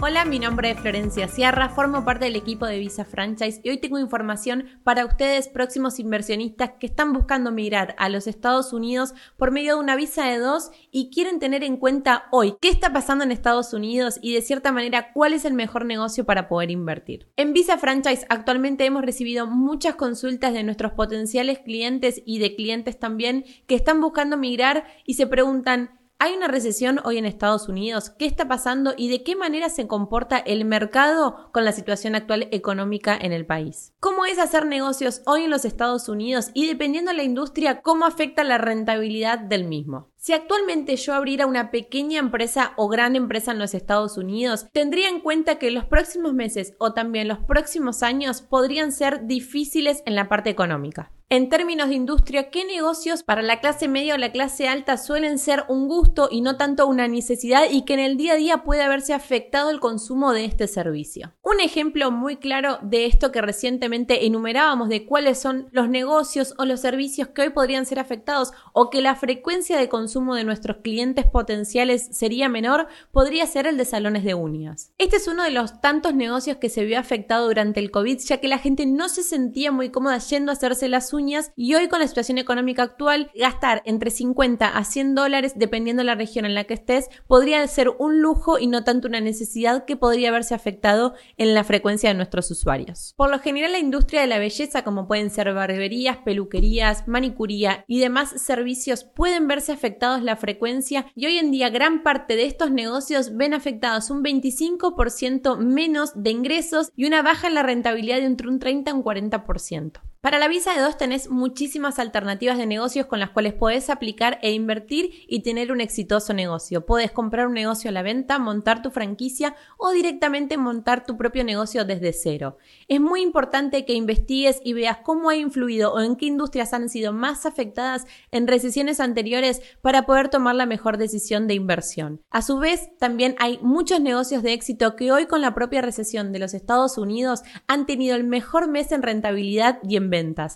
Hola, mi nombre es Florencia Sierra, formo parte del equipo de Visa Franchise y hoy tengo información para ustedes próximos inversionistas que están buscando migrar a los Estados Unidos por medio de una visa de dos y quieren tener en cuenta hoy qué está pasando en Estados Unidos y de cierta manera cuál es el mejor negocio para poder invertir. En Visa Franchise actualmente hemos recibido muchas consultas de nuestros potenciales clientes y de clientes también que están buscando migrar y se preguntan ¿Hay una recesión hoy en Estados Unidos? ¿Qué está pasando y de qué manera se comporta el mercado con la situación actual económica en el país? ¿Cómo es hacer negocios hoy en los Estados Unidos y dependiendo de la industria, cómo afecta la rentabilidad del mismo? Si actualmente yo abriera una pequeña empresa o gran empresa en los Estados Unidos, tendría en cuenta que los próximos meses o también los próximos años podrían ser difíciles en la parte económica. En términos de industria, ¿qué negocios para la clase media o la clase alta suelen ser un gusto y no tanto una necesidad y que en el día a día puede haberse afectado el consumo de este servicio? Un ejemplo muy claro de esto que recientemente enumerábamos de cuáles son los negocios o los servicios que hoy podrían ser afectados o que la frecuencia de consumo de nuestros clientes potenciales sería menor, podría ser el de salones de uñas. Este es uno de los tantos negocios que se vio afectado durante el COVID ya que la gente no se sentía muy cómoda yendo a hacerse las uñas y hoy con la situación económica actual gastar entre 50 a 100 dólares dependiendo de la región en la que estés podría ser un lujo y no tanto una necesidad que podría haberse afectado en la frecuencia de nuestros usuarios. Por lo general la industria de la belleza como pueden ser barberías, peluquerías, manicuría y demás servicios pueden verse afectados la frecuencia y hoy en día gran parte de estos negocios ven afectados un 25% menos de ingresos y una baja en la rentabilidad de entre un 30 a un 40%. Para la visa de dos tenés muchísimas alternativas de negocios con las cuales podés aplicar e invertir y tener un exitoso negocio. Podés comprar un negocio a la venta, montar tu franquicia o directamente montar tu propio negocio desde cero. Es muy importante que investigues y veas cómo ha influido o en qué industrias han sido más afectadas en recesiones anteriores para poder tomar la mejor decisión de inversión. A su vez, también hay muchos negocios de éxito que hoy con la propia recesión de los Estados Unidos han tenido el mejor mes en rentabilidad y en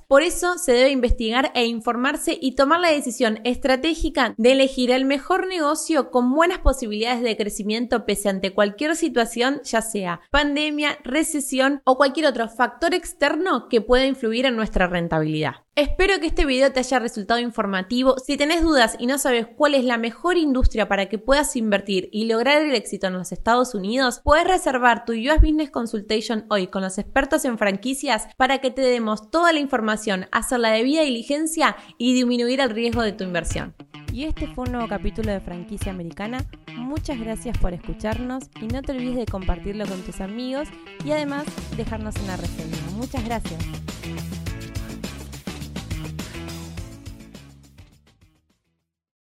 Por eso se debe investigar e informarse y tomar la decisión estratégica de elegir el mejor negocio con buenas posibilidades de crecimiento pese ante cualquier situación, ya sea pandemia, recesión o cualquier otro factor externo que pueda influir en nuestra rentabilidad. Espero que este video te haya resultado informativo. Si tenés dudas y no sabes cuál es la mejor industria para que puedas invertir y lograr el éxito en los Estados Unidos, puedes reservar tu US Business Consultation hoy con los expertos en franquicias para que te demos toda la información, hacer la debida diligencia y disminuir el riesgo de tu inversión. Y este fue un nuevo capítulo de Franquicia Americana. Muchas gracias por escucharnos y no te olvides de compartirlo con tus amigos y además dejarnos una reseña. Muchas gracias.